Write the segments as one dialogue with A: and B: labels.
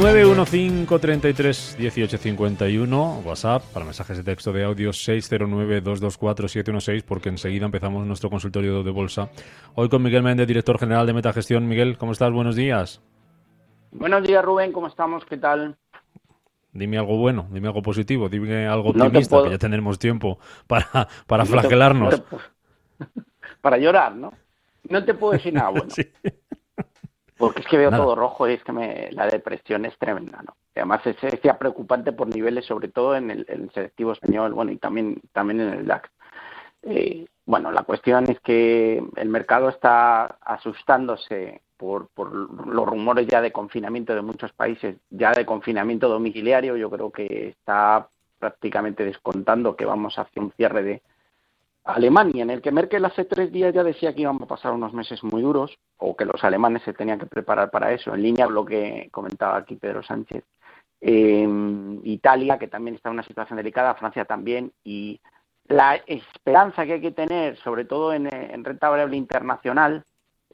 A: 915331851, WhatsApp, para mensajes de texto de audio 609224716, porque enseguida empezamos nuestro consultorio de bolsa. Hoy con Miguel Méndez, director general de Metagestión. Miguel, ¿cómo estás? Buenos días.
B: Buenos días, Rubén, ¿cómo estamos? ¿Qué tal?
A: Dime algo bueno, dime algo positivo, dime algo optimista, que ya tendremos tiempo para, para flagelarnos.
B: para llorar, ¿no? No te puedo decir nada bueno. Porque es que veo todo rojo y es que me, la depresión es tremenda, ¿no? además es, es ya preocupante por niveles, sobre todo en el, selectivo español, bueno, y también, también en el DAX. Eh, bueno, la cuestión es que el mercado está asustándose por, por los rumores ya de confinamiento de muchos países, ya de confinamiento domiciliario. Yo creo que está prácticamente descontando que vamos hacia un cierre de, Alemania, en el que Merkel hace tres días ya decía que íbamos a pasar unos meses muy duros, o que los alemanes se tenían que preparar para eso, en línea con lo que comentaba aquí Pedro Sánchez. Em, Italia, que también está en una situación delicada, Francia también, y la esperanza que hay que tener, sobre todo en, renta variable internacional,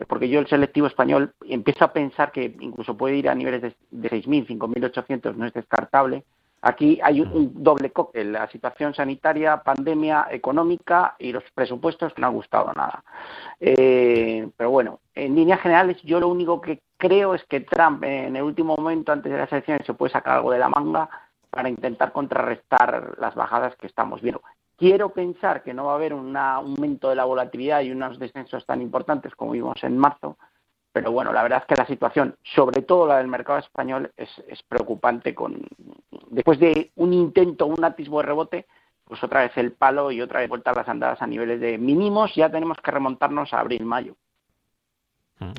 B: porque yo el selectivo español empiezo a pensar que incluso puede ir a niveles de, de 6.000, 5.800, no es descartable, Aquí hay un, doble cóctel, la situación sanitaria, pandemia económica y los presupuestos que no han gustado nada. Eh, pero bueno, en líneas generales yo lo único que creo es que Trump en el último momento antes de las elecciones se puede sacar algo de la manga para intentar contrarrestar las bajadas que estamos viendo. Quiero pensar que no va a haber un aumento de la volatilidad y unos descensos tan importantes como vimos en marzo, pero bueno, la verdad es que la situación, sobre todo la del mercado español, es, preocupante. Con, después de un intento, un atisbo de rebote, pues otra vez el palo y otra vez vuelta a las andadas a niveles de mínimos, ya tenemos que remontarnos a abril-mayo.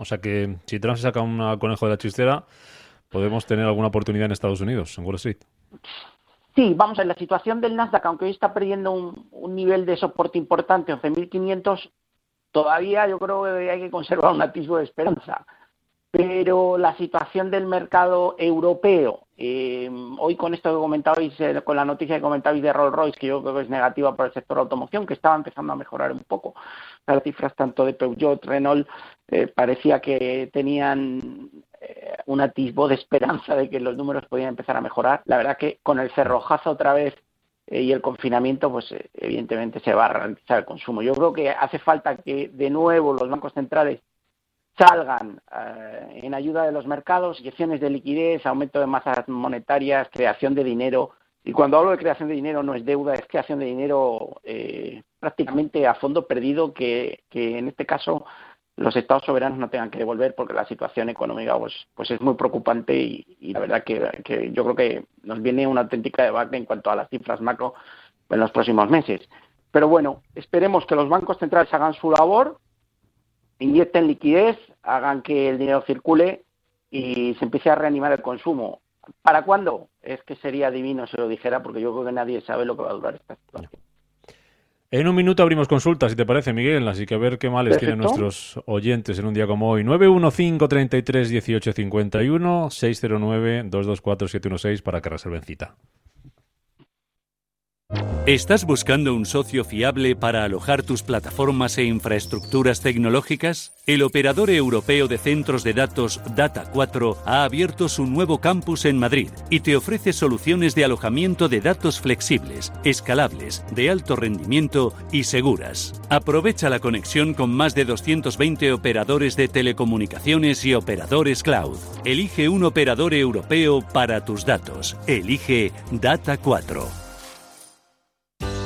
A: O sea que si Trump se saca un conejo de la chistera, podemos tener alguna oportunidad en Estados Unidos, en Wall Street.
B: Sí, vamos a ver, la situación del Nasdaq, aunque hoy está perdiendo un, un nivel de soporte importante, 11.500, todavía yo creo que hay que conservar un atisbo de esperanza. Pero la situación del mercado europeo, eh, hoy con esto que comentabais, eh, con la noticia que comentabais de Rolls Royce, que yo creo que es negativa para el sector automoción, que estaba empezando a mejorar un poco. Las cifras tanto de Peugeot, Renault, eh, parecía que tenían un atisbo de esperanza de que los números podían empezar a mejorar. La verdad que con el cerrojazo otra vez y el confinamiento, pues eh, evidentemente se va a ralentizar el consumo. Yo creo que hace falta que de nuevo los bancos centrales salgan eh, en ayuda de los mercados, inyecciones de liquidez, aumento de masas monetarias, creación de dinero. Y cuando hablo de creación de dinero no es deuda, es creación de dinero prácticamente a fondo perdido que, que en este caso los estados soberanos no tengan que devolver porque la situación económica pues, pues es muy preocupante y, la verdad que, yo creo que nos viene una auténtica debate en cuanto a las cifras macro en los próximos meses. Pero bueno, esperemos que los bancos centrales hagan su labor, inyecten liquidez, hagan que el dinero circule y se empiece a reanimar el consumo. ¿Para cuándo? Es que sería divino si lo dijera porque yo creo que nadie sabe lo que va a durar esta situación.
A: En un minuto abrimos consultas, si te parece, Miguel, así que a ver qué males tienen nuestros oyentes en un día como hoy. 915-33-1851, 609-224-716 para que reserven cita.
C: ¿Estás buscando un socio fiable para alojar tus plataformas e infraestructuras tecnológicas? El operador europeo de centros de datos Data4 ha abierto su nuevo campus en Madrid y te ofrece soluciones de alojamiento de datos flexibles, escalables, de alto rendimiento y seguras. Aprovecha la conexión con más de 220 operadores de telecomunicaciones y operadores cloud. Elige un operador europeo para tus datos. Elige Data4.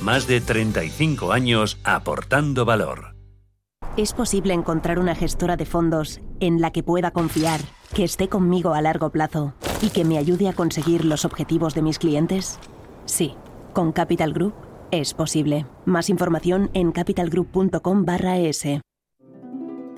C: más de 35 años aportando valor.
D: ¿Es posible encontrar una gestora de fondos en la que pueda confiar, que esté conmigo a largo plazo y que me ayude a conseguir los objetivos de mis clientes? Sí, con Capital Group es posible. Más información en capitalgroup.com/es.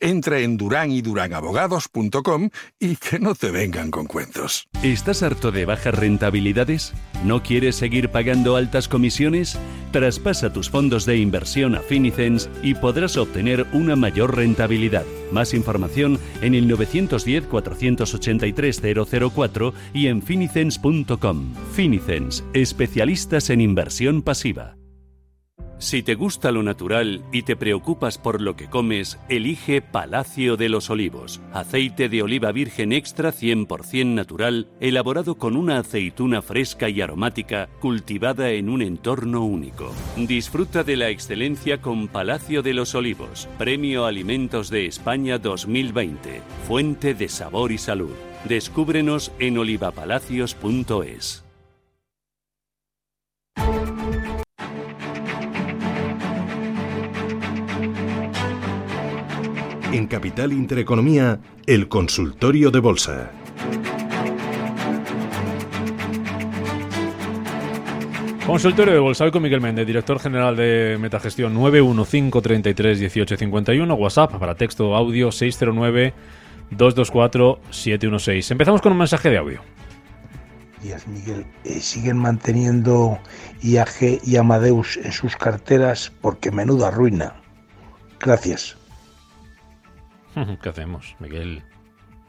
E: Entra en duranydurangabogados.com y que no te vengan con cuentos.
C: ¿Estás harto de bajas rentabilidades? ¿No quieres seguir pagando altas comisiones? Traspasa tus fondos de inversión a Finicens y podrás obtener una mayor rentabilidad. Más información en el 910-483-004 y en finicens.com. Finicens, especialistas en inversión pasiva. Si te gusta lo natural y te preocupas por lo que comes, elige Palacio de los Olivos, aceite de oliva virgen extra 100% natural, elaborado con una aceituna fresca y aromática, cultivada en un entorno único. Disfruta de la excelencia con Palacio de los Olivos, Premio Alimentos de España 2020, fuente de sabor y salud. Descúbrenos en olivapalacios.es.
F: En Capital Intereconomía, el consultorio de bolsa.
A: Consultorio de bolsa hoy con Miguel Méndez, director general de Metagestión 915331851, WhatsApp para texto audio 609 224 716. Empezamos con un mensaje de audio.
G: Días, Miguel. Eh, siguen manteniendo IAG y Amadeus en sus carteras porque menuda ruina. Gracias.
A: ¿Qué hacemos, Miguel?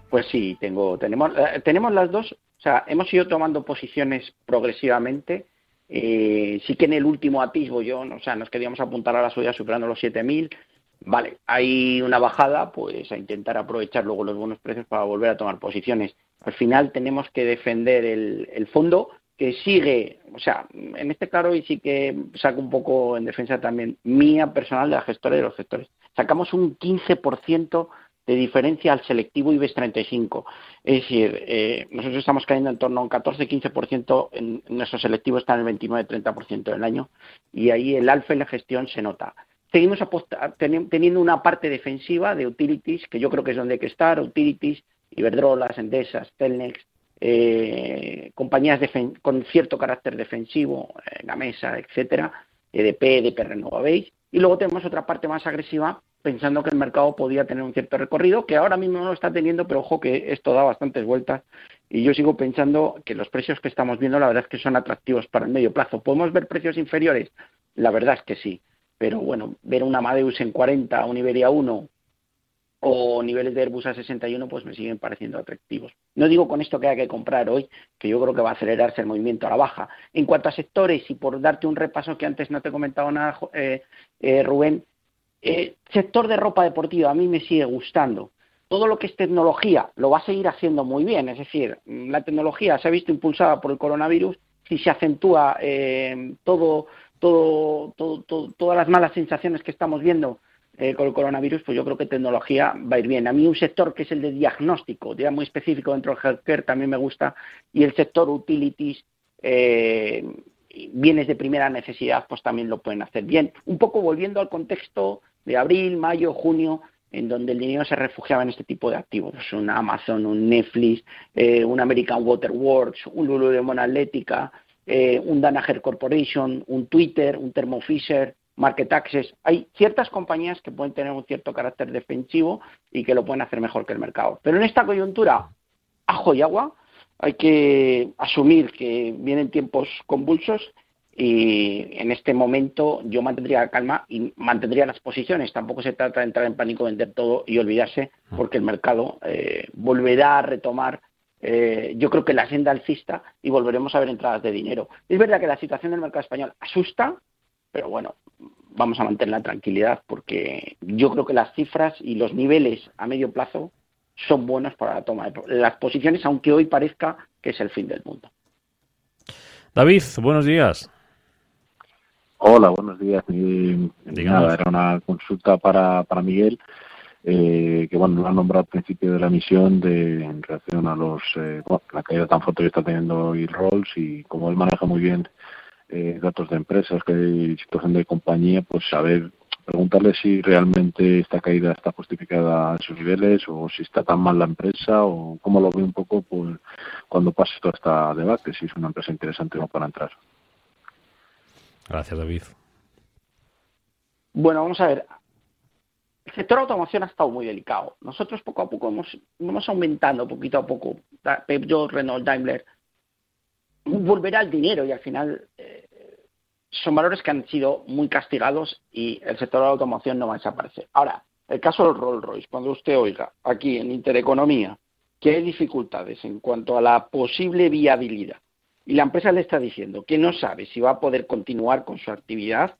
B: Pues sí, tengo, tenemos, eh, tenemos las dos. O sea, hemos ido tomando posiciones progresivamente. Eh, sí que en el último atisbo yo, o sea, nos queríamos apuntar a la subida superando los 7.000. Vale, hay una bajada, pues a intentar aprovechar luego los buenos precios para volver a tomar posiciones. Al final tenemos que defender el, fondo que sigue, o sea, en este claro y sí que saco un poco en defensa también mía personal de la gestora de los sectores sacamos un 15% de diferencia al selectivo IBEX 35. Es decir, eh, nosotros estamos cayendo en torno a un 14-15%, en, nuestro selectivo está en el 29-30% del año, y ahí el alfa en la gestión se nota. Seguimos teniendo una parte defensiva de utilities, que yo creo que es donde hay que estar, utilities, Iberdrola, Endesas, Telnex, eh, compañías con cierto carácter defensivo, eh, Gamesa, etcétera, EDP, EDP Renovabéis, y luego tenemos otra parte más agresiva, pensando que el mercado podía tener un cierto recorrido, que ahora mismo no lo está teniendo, pero ojo que esto da bastantes vueltas. Y yo sigo pensando que los precios que estamos viendo, la verdad es que son atractivos para el medio plazo. ¿Podemos ver precios inferiores? La verdad es que sí. Pero bueno, ver un Amadeus en 40, un Iberia 1 o niveles de Airbus a 61, pues me siguen pareciendo atractivos. No digo con esto que haya que comprar hoy, que yo creo que va a acelerarse el movimiento a la baja. En cuanto a sectores, y por darte un repaso que antes no te he comentado nada, eh, eh, Rubén, eh, sector de ropa deportiva a mí me sigue gustando. Todo lo que es tecnología lo va a seguir haciendo muy bien, es decir, la tecnología se ha visto impulsada por el coronavirus, si se acentúa todo, todo, todo, todas las malas sensaciones que estamos viendo eh, con el coronavirus, pues yo creo que tecnología va a ir bien. A mí un sector que es el de diagnóstico, ya muy específico dentro del healthcare, también me gusta, y el sector utilities, eh, bienes de primera necesidad, pues también lo pueden hacer bien. Un poco volviendo al contexto de abril, mayo, junio, en donde el dinero se refugiaba en este tipo de activos, pues un Amazon, un Netflix, eh, un American Waterworks, un Lululemon Atlética, un Danaher Corporation, un Twitter, un Thermo Fisher, market access. Hay ciertas compañías que pueden tener un cierto carácter defensivo y que lo pueden hacer mejor que el mercado. Pero en esta coyuntura, ajo y agua, hay que asumir que vienen tiempos convulsos y en este momento yo mantendría calma y mantendría las posiciones. Tampoco se trata de entrar en pánico, vender todo y olvidarse, porque el mercado eh, volverá a retomar, eh, yo creo que la senda alcista y volveremos a ver entradas de dinero. Es verdad que la situación del mercado español asusta, pero bueno, vamos a mantener la tranquilidad porque yo creo que las cifras y los niveles a medio plazo son buenos para la toma de las posiciones, aunque hoy parezca que es el fin del mundo.
A: David, buenos días.
H: Hola, buenos días. Nada, era una consulta para, para Miguel, eh, que bueno, lo han nombrado al principio de la misión de, en relación a los eh, la caída tan fuerte que está teniendo hoy Rolls y como él maneja muy bien eh, datos de empresas, que hay situación de compañía, pues saber preguntarle si realmente esta caída está justificada a sus niveles o si está tan mal la empresa o cómo lo ve un poco pues, cuando pase todo este debate, si es una empresa interesante o no para entrar.
A: Gracias, David.
B: Bueno, vamos a ver. El sector automoción ha estado muy delicado. Nosotros poco a poco hemos, hemos aumentando poquito a poco. Peugeot, Renault, Daimler. Volverá el dinero y al final eh, son valores que han sido muy castigados y el sector de la automoción no va a desaparecer. Ahora, el caso del Rolls Royce, cuando usted oiga aquí en Intereconomía que hay dificultades en cuanto a la posible viabilidad y la empresa le está diciendo que no sabe si va a poder continuar con su actividad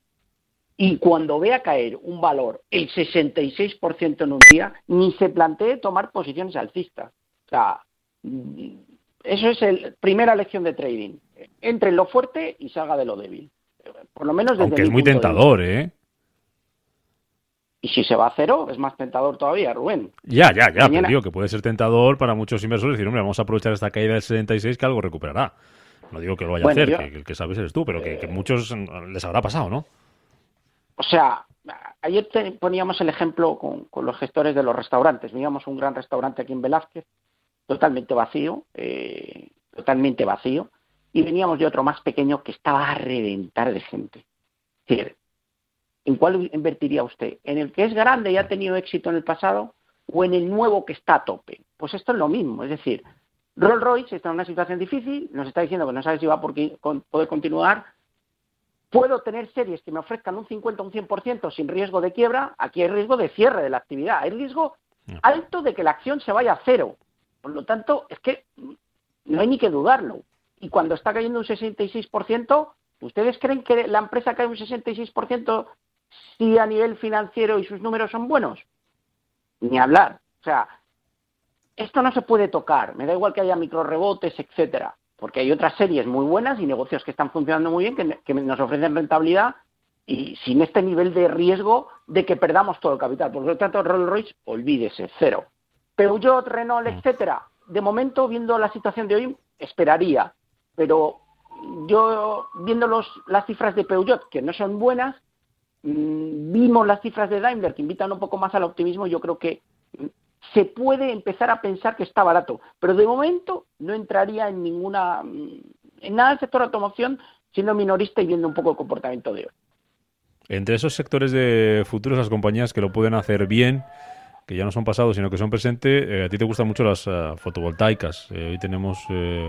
B: y cuando vea caer un valor el 66% en un día, ni se plantee tomar posiciones alcistas. O sea, eso es la primera lección de trading. Entre en lo fuerte y salga de lo débil. Por lo menos desde
A: Aunque es muy tentador, ¿eh?
B: Y si se va a cero, es más tentador todavía, Rubén.
A: Ya, ya, ya. Pero digo que puede ser tentador para muchos inversores decir, hombre, vamos a aprovechar esta caída del 76 que algo recuperará. No digo que lo vaya a hacer, que el que sabes eres tú, pero que, que, muchos les habrá pasado, ¿no?
B: O sea, ayer poníamos el ejemplo con, con, los gestores de los restaurantes. Veíamos un gran restaurante aquí en Velázquez, totalmente vacío, eh, totalmente vacío y veníamos de otro más pequeño que estaba a reventar de gente. Es decir, ¿en cuál invertiría usted? ¿En el que es grande y ha tenido éxito en el pasado o en el nuevo que está a tope? Pues esto es lo mismo, es decir, Rolls Royce está en una situación difícil, nos está diciendo que no sabe si va a poder continuar. Puedo tener series que me ofrezcan un 50 o un 100% sin riesgo de quiebra. Aquí hay riesgo de cierre de la actividad. Hay riesgo alto de que la acción se vaya a cero. Por lo tanto, es que no hay ni que dudarlo y cuando está cayendo un 66%, ¿ustedes creen que la empresa cae un 66% si a nivel financiero y sus números son buenos? Ni hablar. O sea, esto no se puede tocar. Me da igual que haya micro rebotes, etcétera, porque hay otras series muy buenas y negocios que están funcionando muy bien, que, que nos ofrecen rentabilidad y sin este nivel de riesgo de que perdamos todo el capital. Por lo tanto, Rolls Royce, olvídese, cero. Peugeot, Renault, mm. etcétera. De momento, viendo la situación de hoy, esperaría pero yo viendo los, las cifras de Peugeot, que no son buenas, mm, vimos las cifras de Daimler, que invitan un poco más al optimismo, yo creo que se puede empezar a pensar que está barato, pero de momento no entraría en ninguna, mm, en nada del sector automoción, siendo minorista y viendo un poco el comportamiento de hoy.
A: Entre esos sectores de futuros, las compañías que lo pueden hacer bien, que ya no son pasados, sino que son presentes. Eh, a ti te gustan mucho las eh, fotovoltaicas. Eh, hoy tenemos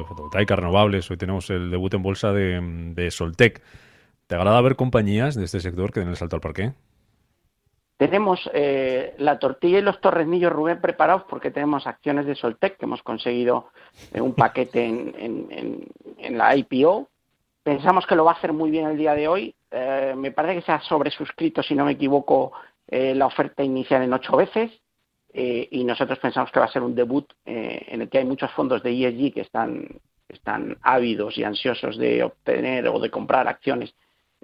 A: fotovoltaicas renovables, hoy tenemos el debut en bolsa de, Soltec. ¿Te agrada ver compañías de este sector que den el salto al parque?
B: Tenemos la tortilla y los torrenillos, Rubén, preparados porque tenemos acciones de Soltec que hemos conseguido un paquete en, la IPO. Pensamos que lo va a hacer muy bien el día de hoy. me parece que se ha sobresuscrito, si no me equivoco, la oferta inicial en ocho veces. Eh, y nosotros pensamos que va a ser un debut eh, en el que hay muchos fondos de ESG que están, están ávidos y ansiosos de obtener o de comprar acciones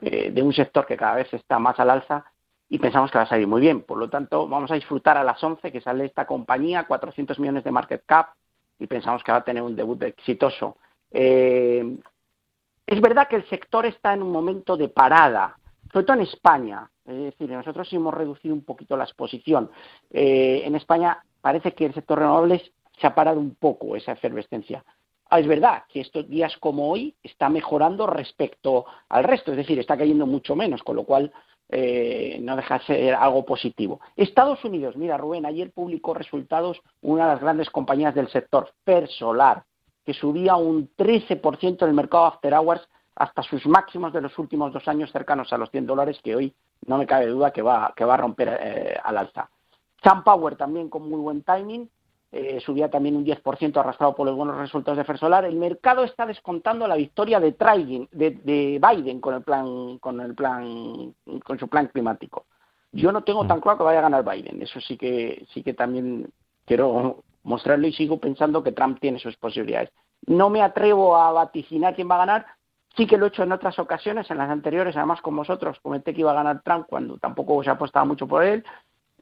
B: eh, de un sector que cada vez está más al alza y pensamos que va a salir muy bien. Por lo tanto, vamos a disfrutar a las 11 que sale esta compañía, 400 millones de market cap y pensamos que va a tener un debut exitoso. es verdad que el sector está en un momento de parada, sobre todo en España. Es decir, nosotros hemos reducido un poquito la exposición. Eh, en España parece que el sector renovables se ha parado un poco esa efervescencia. Ah, es verdad que estos días como hoy está mejorando respecto al resto, es decir, está cayendo mucho menos, con lo cual eh, no deja de ser algo positivo. Estados Unidos, mira Rubén, ayer publicó resultados una de las grandes compañías del sector, Persolar, que subía un 13% en el mercado After Hours hasta sus máximos de los últimos dos años cercanos a los 100 dólares, que hoy no me cabe duda que va, que va a romper eh, al alza. Sun Power también con muy buen timing, eh, subía también un 10% arrastrado por los buenos resultados de Fersolar. El mercado está descontando la victoria de, de, Biden con el plan, con el plan, con su plan climático. Yo no tengo tan claro que vaya a ganar Biden. Eso sí que, sí que también quiero mostrarlo y sigo pensando que Trump tiene sus posibilidades. No me atrevo a vaticinar quién va a ganar, Sí que lo he hecho en otras ocasiones, en las anteriores, además con vosotros, comenté que iba a ganar Trump cuando tampoco se apostaba mucho por él.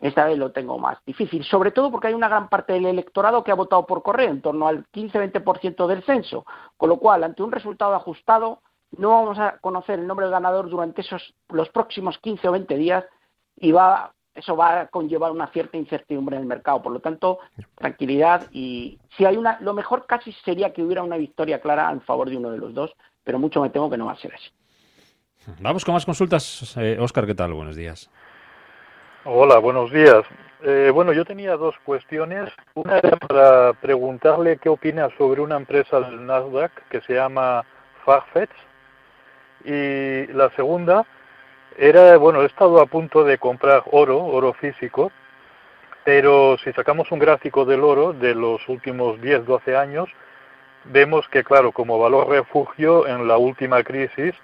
B: Esta vez lo tengo más difícil, sobre todo porque hay una gran parte del electorado que ha votado por correo, en torno al 15-20% del censo, con lo cual, ante un resultado ajustado, no vamos a conocer el nombre del ganador durante esos los próximos 15 o 20 días y va eso va a conllevar una cierta incertidumbre en el mercado. Por lo tanto, tranquilidad y si hay una, lo mejor casi sería que hubiera una victoria clara en favor de uno de los dos, pero mucho me temo que no va a ser así.
A: Vamos con más consultas. Oscar, eh, ¿qué tal? Buenos días.
I: Hola, buenos días. Eh, bueno, yo tenía dos cuestiones. Una era para preguntarle qué opina sobre una empresa del Nasdaq que se llama Farfetch. Y la segunda, era, bueno, he estado a punto de comprar oro, oro físico, pero si sacamos un gráfico del oro de los últimos 10, 12 años, vemos que, claro, como valor refugio en la última crisis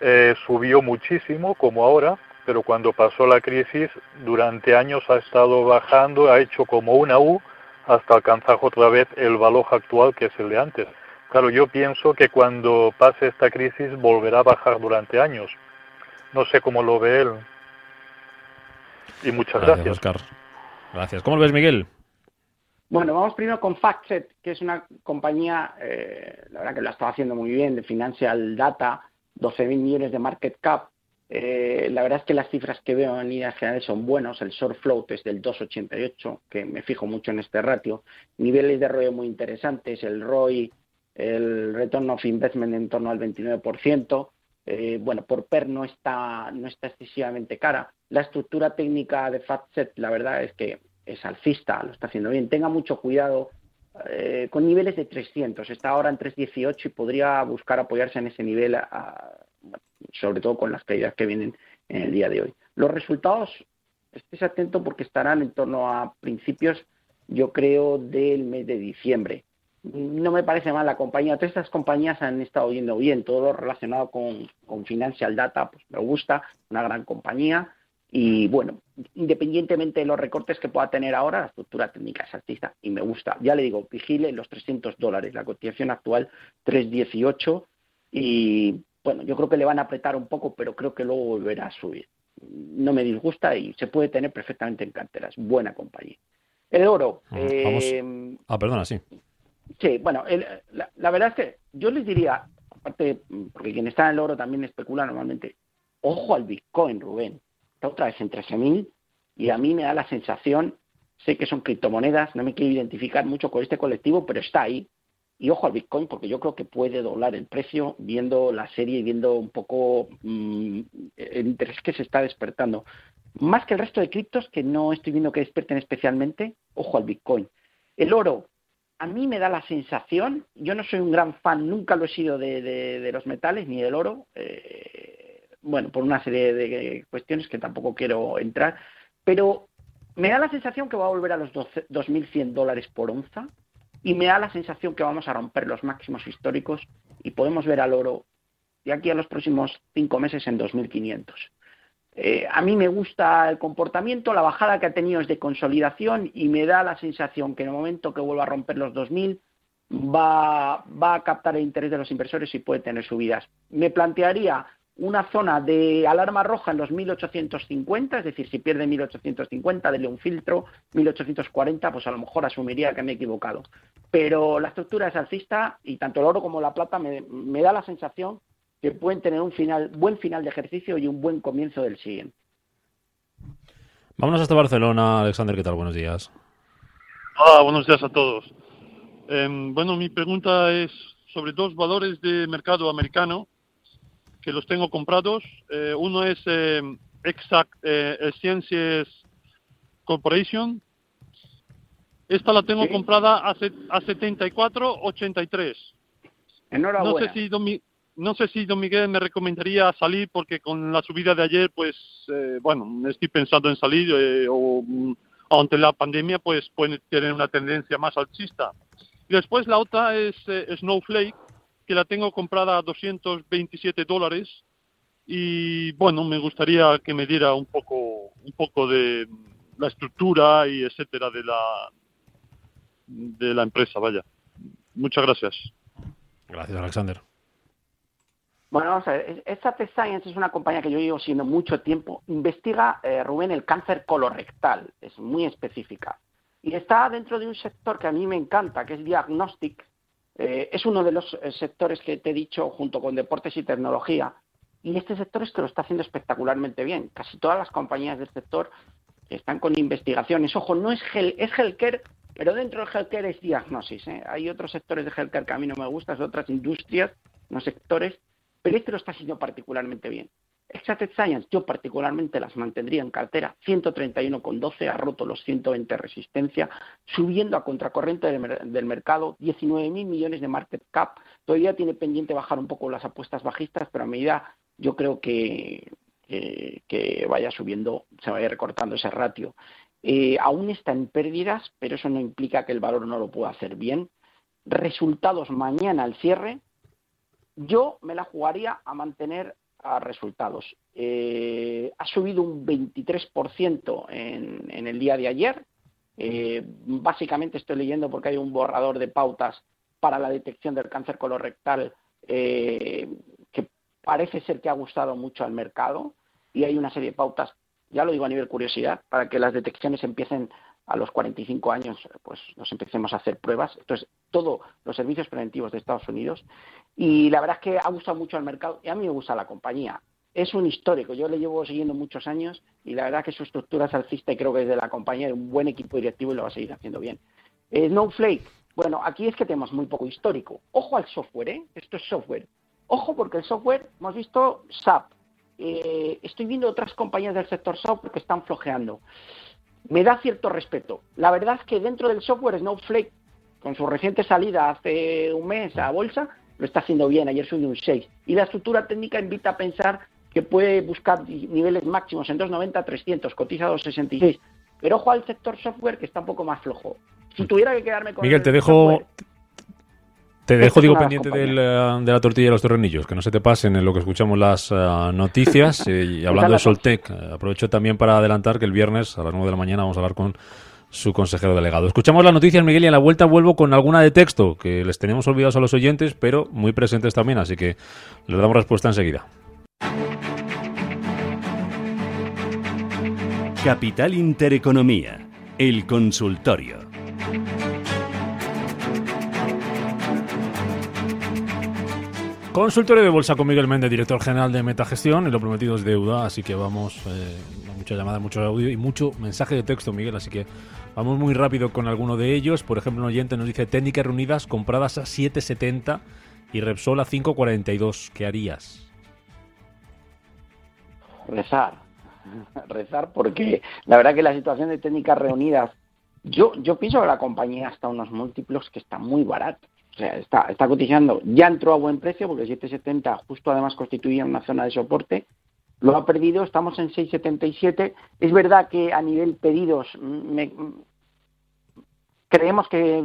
I: eh, subió muchísimo, como ahora, pero cuando pasó la crisis, durante años ha estado bajando, ha hecho como una U hasta alcanzar otra vez el valor actual que es el de antes. Claro, yo pienso que cuando pase esta crisis volverá a bajar durante años. No sé cómo lo ve él. Y muchas gracias.
A: Oscar. Gracias. ¿Cómo lo ves, Miguel?
B: Bueno, vamos primero con FactSet, que es una compañía, eh, la verdad que lo estado haciendo muy bien, de Financial Data, 12.000 millones de market cap. Eh, la verdad es que las cifras que veo en líneas generales son buenos. El short float es del 2,88, que me fijo mucho en este ratio. Niveles de ROI muy interesantes. El ROI, el Return of Investment en torno al 29%. Eh, bueno, por PER no está, no está excesivamente cara. La estructura técnica de FATSET, la verdad es que es alcista, lo está haciendo bien. Tenga mucho cuidado eh, con niveles de 300. Está ahora en 318 y podría buscar apoyarse en ese nivel, sobre todo con las caídas que vienen en el día de hoy. Los resultados, estés atento porque estarán en torno a principios, yo creo, del mes de diciembre no me parece mal la compañía. Todas estas compañías han estado yendo bien. Todo lo relacionado con, Financial Data, pues me gusta. Una gran compañía. Y bueno, independientemente de los recortes que pueda tener ahora, la estructura técnica es artista y me gusta. Ya le digo, vigile los 300 dólares. La cotización actual, 318. Y bueno, yo creo que le van a apretar un poco, pero creo que luego volverá a subir. No me disgusta y se puede tener perfectamente en carteras. Buena compañía. El oro.
A: Ah, eh, ah, perdona, sí.
B: Sí, bueno, la, verdad es que yo les diría, aparte, porque quien está en el oro también especula normalmente, ojo al Bitcoin, Rubén. Otra vez en 13.000 y a mí me da la sensación, sé que son criptomonedas, no me quiero identificar mucho con este colectivo, pero está ahí. Y ojo al Bitcoin, porque yo creo que puede doblar el precio viendo la serie y viendo un poco mm, el interés que se está despertando. Más que el resto de criptos, que no estoy viendo que desperten especialmente, ojo al Bitcoin. El oro, a mí me da la sensación, yo no soy un gran fan, nunca lo he sido de, los metales ni del oro, eh, bueno, por una serie de cuestiones que tampoco quiero entrar, pero me da la sensación que va a volver a los 2.100 dólares por onza y me da la sensación que vamos a romper los máximos históricos y podemos ver al oro de aquí a los próximos cinco meses en 2.500. Eh, a mí me gusta el comportamiento, la bajada que ha tenido es de consolidación y me da la sensación que en el momento que vuelva a romper los 2000 va, va a captar el interés de los inversores y puede tener subidas. Me plantearía una zona de alarma roja en los 1850, es decir, si pierde 1850, dele un filtro, 1840, pues a lo mejor asumiría que me he equivocado. Pero la estructura es alcista y tanto el oro como la plata me, me da la sensación que pueden tener un final, buen final de ejercicio y un buen comienzo del siguiente.
A: Vámonos hasta Barcelona, Alexander, ¿qué tal? Buenos días.
J: Hola, buenos días a todos. Em, bueno, mi pregunta es sobre dos valores de mercado americano que los tengo comprados. Eh, uno es eh, Exact eh, Sciences Corporation. Esta la tengo comprada a, a 74.83.
B: Enhorabuena.
J: No sé si no sé si don Miguel me recomendaría salir porque con la subida de ayer, pues, eh, bueno, estoy pensando en salir eh, o mm, ante la pandemia, pues puede tener una tendencia más alcista. Y después la otra es eh, Snowflake, que la tengo comprada a 227 dólares y bueno, me gustaría que me diera un poco, un poco de la estructura y etcétera de la de la empresa, vaya. Muchas gracias.
A: Gracias, Alexander.
B: Bueno, vamos a ver. Esta Science es una compañía que yo llevo siendo mucho tiempo. Investiga, eh, Rubén, el cáncer colorectal. Es muy específica. Y está dentro de un sector que a mí me encanta, que es Diagnostic. Eh, es uno de los eh, sectores que te he dicho, junto con deportes y tecnología, Y este sector es que lo está haciendo espectacularmente bien. Casi todas las compañías del sector están con investigaciones. Ojo, no es, gel, es healthcare, pero dentro del healthcare es diagnosis. ¿eh? Hay otros sectores de healthcare que a mí no me gustan, otras industrias, no sectores, pero este lo está haciendo particularmente bien. Exacted Science, yo particularmente las mantendría en cartera. 131,12 ha roto los 120 resistencia, subiendo a contracorriente del, del mercado. 19.000 millones de market cap. Todavía tiene pendiente bajar un poco las apuestas bajistas, pero a medida yo creo que, que, vaya subiendo, se vaya recortando ese ratio. Eh, aún está en pérdidas, pero eso no implica que el valor no lo pueda hacer bien. Resultados mañana al cierre. Yo me la jugaría a mantener a resultados. Eh, ha subido un 23% en, en, el día de ayer. Eh, básicamente estoy leyendo porque hay un borrador de pautas para la detección del cáncer colorectal eh, que parece ser que ha gustado mucho al mercado y hay una serie de pautas, ya lo digo a nivel curiosidad, para que las detecciones empiecen a los 45 años, pues nos empecemos a hacer pruebas. Entonces, todos los servicios preventivos de Estados Unidos. Y la verdad es que ha gustado mucho al mercado y a mí me gusta la compañía. Es un histórico, yo le llevo siguiendo muchos años y la verdad que su estructura es alcista y creo que es de la compañía, de un buen equipo directivo y lo va a seguir haciendo bien. Eh, Snowflake, bueno, aquí es que tenemos muy poco histórico. Ojo al software, ¿eh? Esto es software. Ojo porque el software, hemos visto SAP. Eh, estoy viendo otras compañías del sector software que están flojeando. Me da cierto respeto. La verdad es que dentro del software Snowflake, con su reciente salida hace un mes a bolsa, lo está haciendo bien. Ayer subió un 6. Y la estructura técnica invita a pensar que puede buscar niveles máximos en 290, 300, cotiza 266. Pero ojo al sector software que está un poco más flojo. Si tuviera que quedarme con
A: Miguel, te dejo te dejo, digo, pendiente eh, de la tortilla y los torrenillos, que no se te pasen en lo que escuchamos las eh, noticias. Eh, y hablando de Soltec, aprovecho también para adelantar que el viernes a las 9 de la mañana vamos a hablar con su consejero delegado. Escuchamos las noticias, Miguel, y a la vuelta vuelvo con alguna de texto, que les tenemos olvidados a los oyentes, pero muy presentes también, así que les damos respuesta enseguida.
C: Capital Intereconomía, el consultorio.
A: Consultorio de Bolsa con Miguel Méndez, director general de Metagestión, y lo prometido es deuda, así que vamos, eh, mucha llamada, mucho audio y mucho mensaje de texto, Miguel, así que vamos muy rápido con alguno de ellos. Por ejemplo, un oyente nos dice técnicas reunidas compradas a 7.70 y Repsol a 5.42. ¿Qué harías?
B: Rezar, rezar, porque la verdad que la situación de técnicas reunidas, yo, yo pienso que la compañía está unos múltiplos que está muy barato o sea, está, está cotizando, ya entró a buen precio porque 7,70 justo además constituía una zona de soporte, lo ha perdido, estamos en 6,77. Es verdad que a nivel pedidos creemos que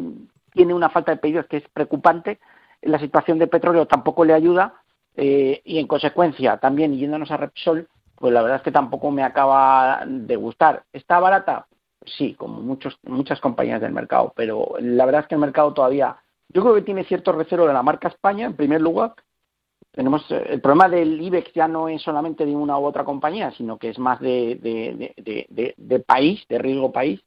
B: tiene una falta de pedidos que es preocupante, la situación de petróleo tampoco le ayuda eh, y en consecuencia también yéndonos a Repsol, pues la verdad es que tampoco me acaba de gustar. ¿Está barata? Sí, como muchos, muchas compañías del mercado, pero la verdad es que el mercado todavía yo creo que tiene cierto recelo de la marca España, en primer lugar. Tenemos eh, el problema del IBEX ya no es solamente de una u otra compañía, sino que es más de, de, país, de riesgo país.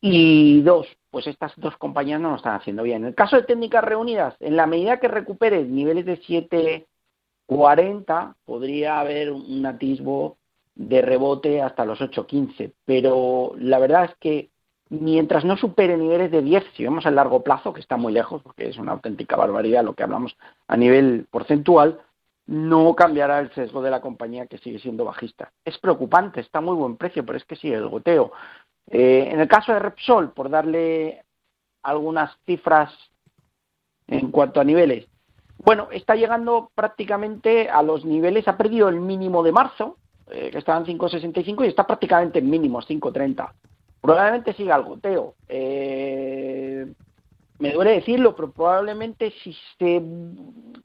B: Y dos, pues estas dos compañías no lo están haciendo bien. En el caso de técnicas reunidas, en la medida que recupere niveles de 7.40, podría haber un atisbo de rebote hasta los 8.15. Pero la verdad es que mientras no supere niveles de 10, si vemos a largo plazo, que está muy lejos, porque es una auténtica barbaridad lo que hablamos a nivel porcentual, no cambiará el sesgo de la compañía que sigue siendo bajista. Es preocupante, está muy buen precio, pero es que sigue el goteo. Eh, en el caso de Repsol, por darle algunas cifras en cuanto a niveles, bueno, está llegando prácticamente a los niveles, ha perdido el mínimo de marzo, eh, que estaba en 5,65 y está prácticamente en mínimos, 5,30. Probablemente siga el goteo. Eh, me duele decirlo, pero probablemente si se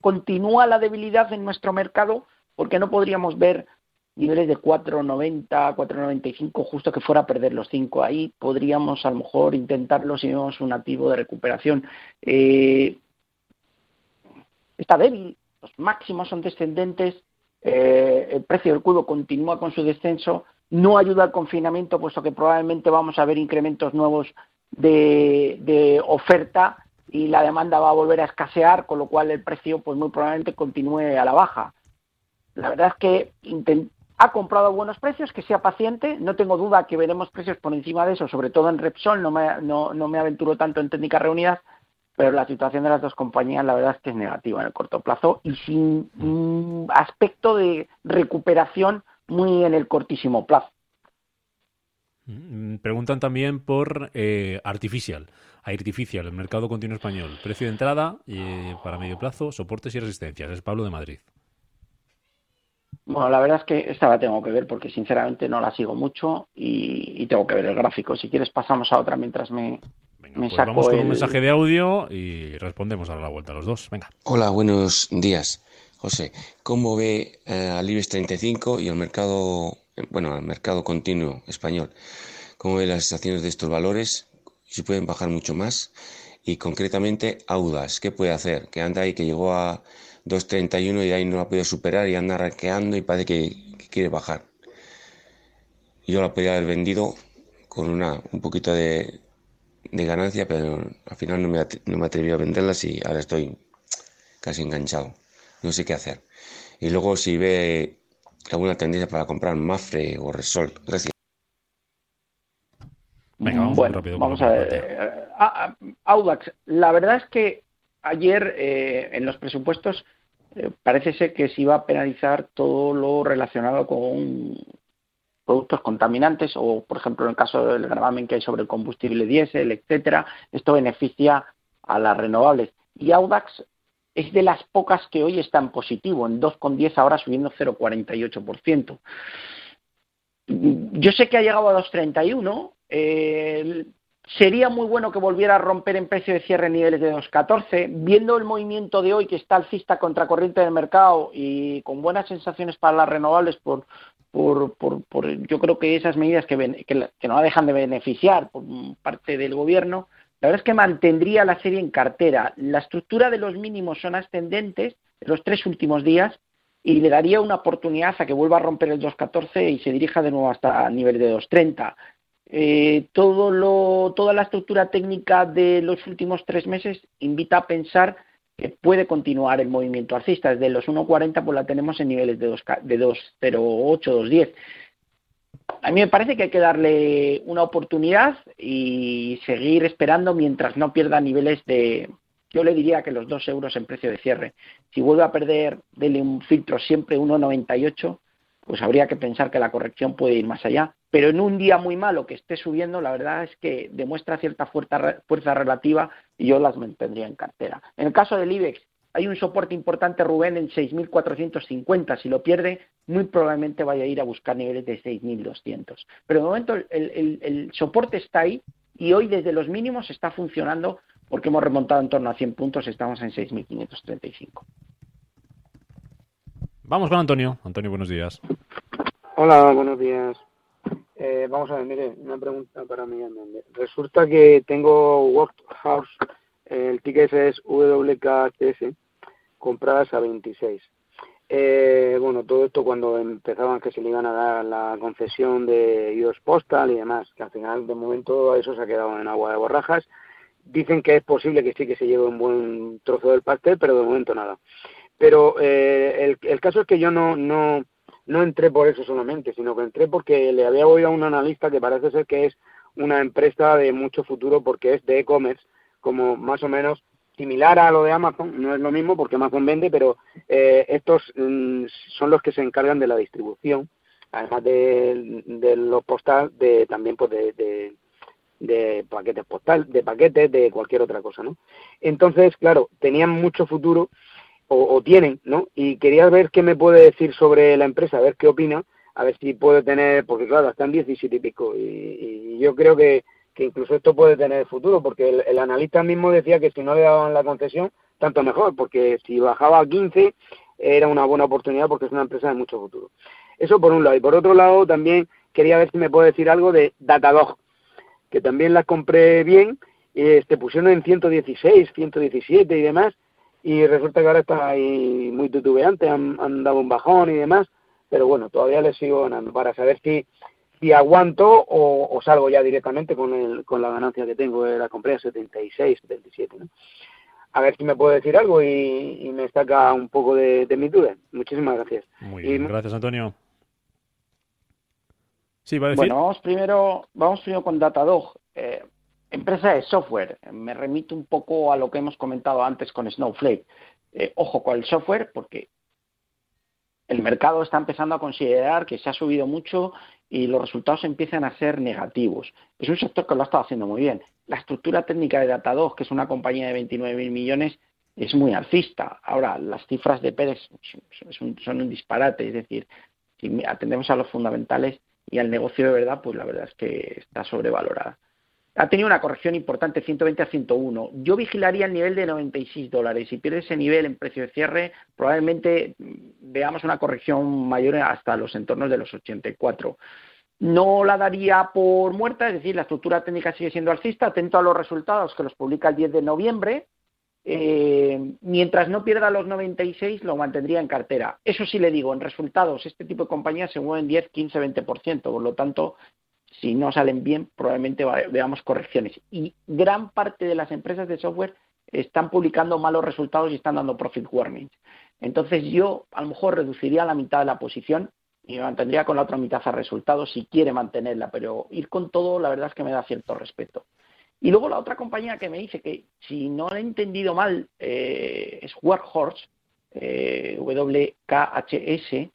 B: continúa la debilidad en nuestro mercado, ¿por qué no podríamos ver niveles de 4,90, 4,95 justo que fuera a perder los 5? Ahí podríamos a lo mejor intentarlo si vemos un activo de recuperación. Eh, está débil, los máximos son descendentes, eh, el precio del crudo continúa con su descenso no ayuda al confinamiento, puesto que probablemente vamos a ver incrementos nuevos de, oferta y la demanda va a volver a escasear, con lo cual el precio pues muy probablemente continúe a la baja. la verdad es que ha comprado buenos precios, que sea paciente. No tengo duda que veremos precios por encima de eso, sobre todo en Repsol. No me, no, no me aventuro tanto en técnicas reunidas, pero la situación de las dos compañías la verdad es que es negativa en el corto plazo y sin un aspecto de recuperación muy en el cortísimo plazo.
A: Mm, preguntan también por eh, Artificial, Artificial, el mercado continuo español. Precio de entrada eh, para medio plazo, soportes y resistencias. Es Pablo de Madrid.
B: Bueno, la verdad es que esta la tengo que ver porque sinceramente no la sigo mucho y, tengo que ver el gráfico. Si quieres pasamos a otra mientras me, me pues
A: Vamos con un mensaje de audio y respondemos a la vuelta los dos. Venga.
K: Hola, buenos días. José, ¿cómo ve eh, al IBEX 35 y el mercado, bueno, el mercado continuo español? ¿Cómo ve las estaciones de estos valores? Si pueden bajar mucho más. Y concretamente, Audas, ¿qué puede hacer? Que anda ahí, que llegó a 2.31 y ahí no la ha podido superar y anda arranqueando y parece que, quiere bajar. Yo la podía haber vendido con una, un poquito de, de ganancia, pero al final no me, no me atreví a venderlas y ahora estoy casi enganchado. No sé qué hacer. Y luego si ve alguna tendencia para comprar Mafre o Resol. Gracias.
B: Venga, vamos bueno, rápido. Vamos a ver. Eh, Audax, la verdad es que ayer eh, en los presupuestos eh, parece ser que se iba a penalizar todo lo relacionado con productos contaminantes o, por ejemplo, en el caso del gravamen que hay sobre el combustible diésel, etcétera. Esto beneficia a las renovables. Y Audax es de las pocas que hoy están positivo, en 2,10 ahora subiendo 0,48%. Yo sé que ha llegado a 2,31. Eh, sería muy bueno que volviera a romper en precio de cierre niveles de 2,14. Viendo el movimiento de hoy que está alcista contra corriente del mercado y con buenas sensaciones para las renovables por, por, por, yo creo que esas medidas que, que, no dejan de beneficiar por parte del gobierno, la verdad es que mantendría la serie en cartera. La estructura de los mínimos son ascendentes en los tres últimos días y le daría una oportunidad a que vuelva a romper el 2.14 y se dirija de nuevo hasta el nivel de 2.30. Eh, todo lo, toda la estructura técnica de los últimos tres meses invita a pensar que puede continuar el movimiento alcista. Desde los 1.40 pues la tenemos en niveles de 2.08, 2.10. A mí me parece que hay que darle una oportunidad y seguir esperando mientras no pierda niveles de, yo le diría que los 2 euros en precio de cierre. Si vuelve a perder, dele un filtro siempre 1,98, pues habría que pensar que la corrección puede ir más allá. Pero en un día muy malo que esté subiendo, la verdad es que demuestra cierta fuerza, fuerza relativa y yo las mantendría en cartera. En el caso del IBEX, hay un soporte importante, Rubén, en 6.450. Si lo pierde, muy probablemente vaya a ir a buscar niveles de 6.200. Pero de momento el, soporte está ahí y hoy desde los mínimos está funcionando porque hemos remontado en torno a 100 puntos, estamos en 6.535.
A: Vamos con Antonio. Antonio, buenos días.
L: Hola, buenos días. Eh, vamos a ver, mire, una pregunta para mí. Resulta que tengo Workhouse, el ticket es WKTS, compradas a 26. Eh, bueno, todo esto cuando empezaban que se le iban a dar la concesión de US Postal y demás, que al final de momento eso se ha quedado en agua de borrajas. Dicen que es posible que sí que se lleve un buen trozo del pastel, pero de momento nada. Pero eh, el, el, caso es que yo no, no, no entré por eso solamente, sino que entré porque le había oído a un analista que parece ser que es una empresa de mucho futuro porque es de e-commerce, como más o menos similar a lo de Amazon, no es lo mismo porque Amazon vende, pero eh, estos mm, son los que se encargan de la distribución, además de, de los postal, de también pues de, de, paquetes postal, de paquetes, de cualquier otra cosa, ¿no? Entonces, claro, tenían mucho futuro o, tienen, ¿no? Y quería ver qué me puede decir sobre la empresa, a ver qué opina, a ver si puede tener, porque claro, están 17 y pico, y yo creo que que incluso esto puede tener futuro, porque el, analista mismo decía que si no le daban la concesión, tanto mejor, porque si bajaba a 15 era una buena oportunidad porque es una empresa de mucho futuro. Eso por un lado. Y por otro lado, también quería ver si me puede decir algo de Datadog, que también las compré bien, y este, pusieron en 116, 117 y demás, y resulta que ahora está ahí muy tutubeante, han, han dado un bajón y demás, pero bueno, todavía les sigo ganando para saber si si aguanto o, salgo ya directamente con, el, con la ganancia que tengo, la compré a 76, 77. ¿no? a ver si me puede decir algo y, me saca un poco de, mi duda. Muchísimas gracias.
A: Muy bien, gracias Antonio. Sí, va a decir.
B: Bueno, vamos primero, vamos primero con Datadog. Eh, empresa de software. Me remito un poco a lo que hemos comentado antes con Snowflake. Eh, ojo con el software porque el mercado está empezando a considerar que se ha subido mucho y los resultados empiezan a ser negativos. Es un sector que lo ha estado haciendo muy bien. La estructura técnica de Datadog, que es una compañía de 29.000 millones, es muy alcista. Ahora, las cifras de Pérez son un disparate, es decir, si atendemos a los fundamentales y al negocio de verdad, pues la verdad es que está sobrevalorada ha tenido una corrección importante, 120 a 101. Yo vigilaría el nivel de 96 dólares. Si pierde ese nivel en precio de cierre, probablemente veamos una corrección mayor hasta los entornos de los 84. No la daría por muerta, es decir, la estructura técnica sigue siendo alcista, atento a los resultados que los publica el 10 de noviembre. Eh, mientras no pierda los 96, lo mantendría en cartera. Eso sí le digo, en resultados, este tipo de compañías se mueven 10, 15, 20%, por lo tanto, si no salen bien, probablemente veamos correcciones. Y gran parte de las empresas de software están publicando malos resultados y están dando profit warnings. Entonces yo a lo mejor reduciría la mitad de la posición y me mantendría con la otra mitad a resultados si quiere mantenerla, pero ir con todo la verdad es que me da cierto respeto. Y luego la otra compañía que me dice que si no lo he entendido mal eh, es Workhorse, eh, WKHS,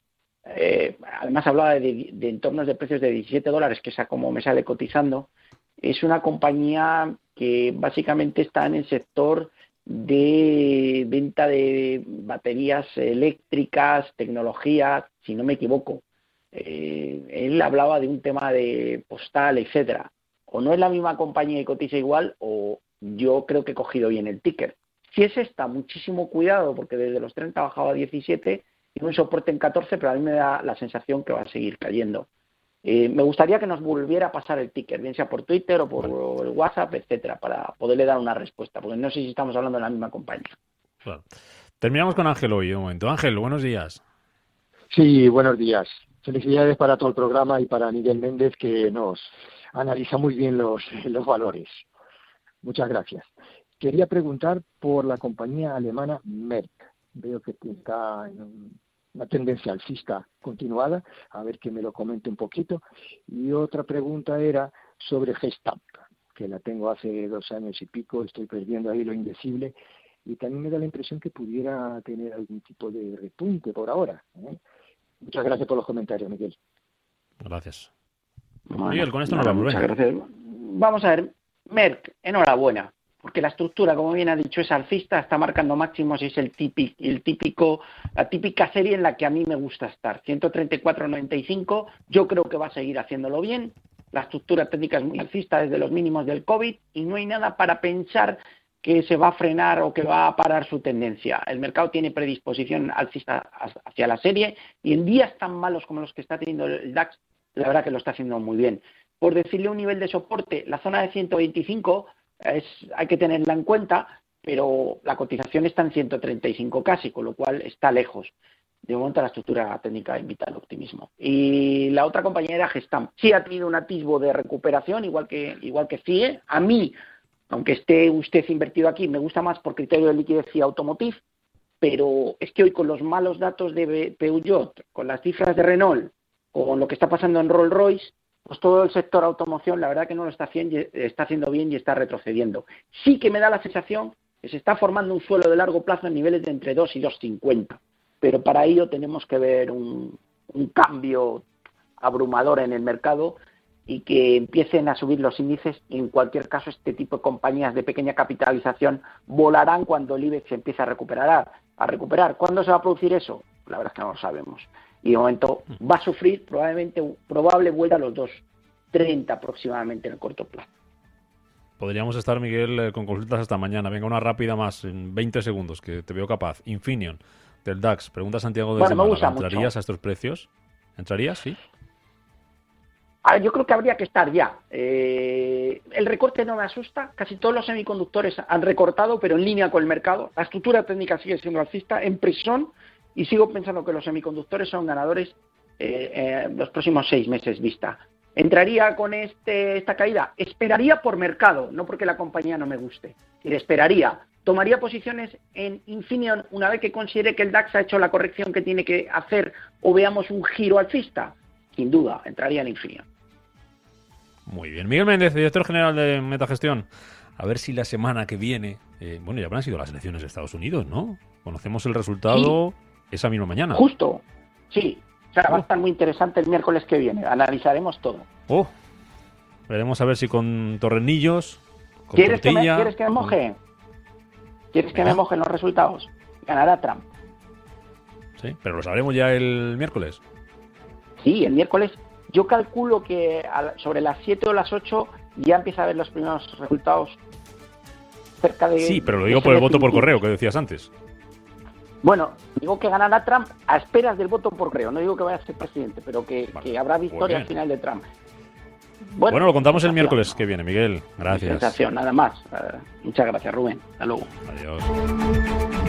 B: eh, además hablaba de, entornos de precios de 17 dólares, que es como me sale cotizando, es una compañía que básicamente está en el sector de venta de baterías eléctricas, tecnología, si no me equivoco. Eh, él hablaba de un tema de postal, etcétera. O no es la misma compañía y cotiza igual, o yo creo que he cogido bien el ticker. Si es esta, muchísimo cuidado, porque desde los 30 ha bajado a 17 tiene un soporte en 14, pero a mí me da la sensación que va a seguir cayendo. Eh, me gustaría que nos volviera a pasar el ticker, bien sea por Twitter o por el WhatsApp, etcétera, para poderle dar una respuesta, porque no sé si estamos hablando de la misma compañía.
A: Terminamos con Ángel hoy, un momento. Ángel, buenos días.
M: Sí, buenos días. Felicidades para todo el programa y para Miguel Méndez, que nos analiza muy bien los, los valores. Muchas gracias. Quería preguntar por la compañía alemana Merck veo que está en una tendencia alcista continuada, a ver que me lo comente un poquito. Y otra pregunta era sobre Gestamp, que la tengo hace dos años y pico, estoy perdiendo ahí lo indecible, y también me da la impresión que pudiera tener algún tipo de repunte por ahora. ¿eh? Muchas gracias por los comentarios, Miguel.
A: Gracias. Miguel, con esto nos vamos. Muchas gracias.
B: Vamos a ver, Merck, enhorabuena porque la estructura, como bien ha dicho, es alcista, está marcando máximos y es el típico, el típico, la típica serie en la que a mí me gusta estar. 134.95, yo creo que va a seguir haciéndolo bien. La estructura técnica es muy alcista desde los mínimos del COVID y no hay nada para pensar que se va a frenar o que va a parar su tendencia. El mercado tiene predisposición alcista hacia la serie y en días tan malos como los que está teniendo el DAX, la verdad que lo está haciendo muy bien. Por decirle un nivel de soporte, la zona de 125 hay que tenerla en cuenta, pero la cotización está en 135 casi, con lo cual está lejos. De momento la estructura técnica invita al optimismo. Y la otra compañía era Gestam. Sí ha tenido un atisbo de recuperación, igual que, igual que CIE. A mí, aunque esté usted invertido aquí, me gusta más por criterio de liquidez y automotive, pero es que hoy con los malos datos de Peugeot, con las cifras de Renault, con lo que está pasando en Rolls Royce, pues todo el sector automoción la verdad que no lo está haciendo, bien y está retrocediendo. Sí que me da la sensación que se está formando un suelo de largo plazo en niveles de entre 2 y 2,50, pero para ello tenemos que ver un, cambio abrumador en el mercado y que empiecen a subir los índices en cualquier caso este tipo de compañías de pequeña capitalización volarán cuando el IBEX empiece a recuperar. A recuperar. ¿Cuándo se va a producir eso? La verdad es que no lo sabemos y de momento va a sufrir probablemente probable vuelta a los 2.30 aproximadamente en el corto plazo.
A: Podríamos estar, Miguel, eh, con consultas hasta mañana. Venga, una rápida más, en 20 segundos, que te veo capaz. Infineon, del DAX. Pregunta Santiago de bueno, ¿Entrarías a estos precios? ¿Entrarías? Sí.
B: yo creo que habría que estar ya. Eh, el recorte no me asusta. Casi todos los semiconductores han recortado, pero en línea con el mercado. La estructura técnica sigue siendo alcista. En presión y sigo pensando que los semiconductores son ganadores eh, eh, los próximos seis meses vista. ¿Entraría con este, esta caída? Esperaría por mercado, no porque la compañía no me guste. Y esperaría. tomaría posiciones en Infineon una vez que considere que el DAX ha hecho la corrección que tiene que hacer o veamos un giro alcista. Sin duda, entraría en Infineon.
A: Muy bien. Miguel Méndez, director general de Metagestión. A ver si la semana que viene, eh, bueno, ya habrán sido las elecciones de Estados Unidos, ¿no? Conocemos el resultado esa misma mañana.
B: Justo, sí. O sea, va a oh. estar muy interesante el miércoles que viene. Analizaremos todo.
A: Oh. Veremos a ver si con torrenillos, con
B: ¿Quieres, que me, ¿Quieres que me moje? ¿Quieres que me mojen los resultados? Ganará Trump.
A: Sí, pero lo sabremos ya el miércoles.
B: Sí, el miércoles. Yo calculo que sobre las 7 o las 8 ya empieza a ver los primeros resultados cerca de...
A: Sí, pero lo digo por el voto por correo que decías antes.
B: Bueno, digo que ganará Trump a esperas del voto por correo. No digo que vaya a ser presidente, pero que, habrá victoria al final de Trump.
A: Bueno, lo contamos el miércoles que viene, Miguel. Gracias.
B: nada más. Eh, muchas gracias, Rubén. Hasta luego.
A: Adiós.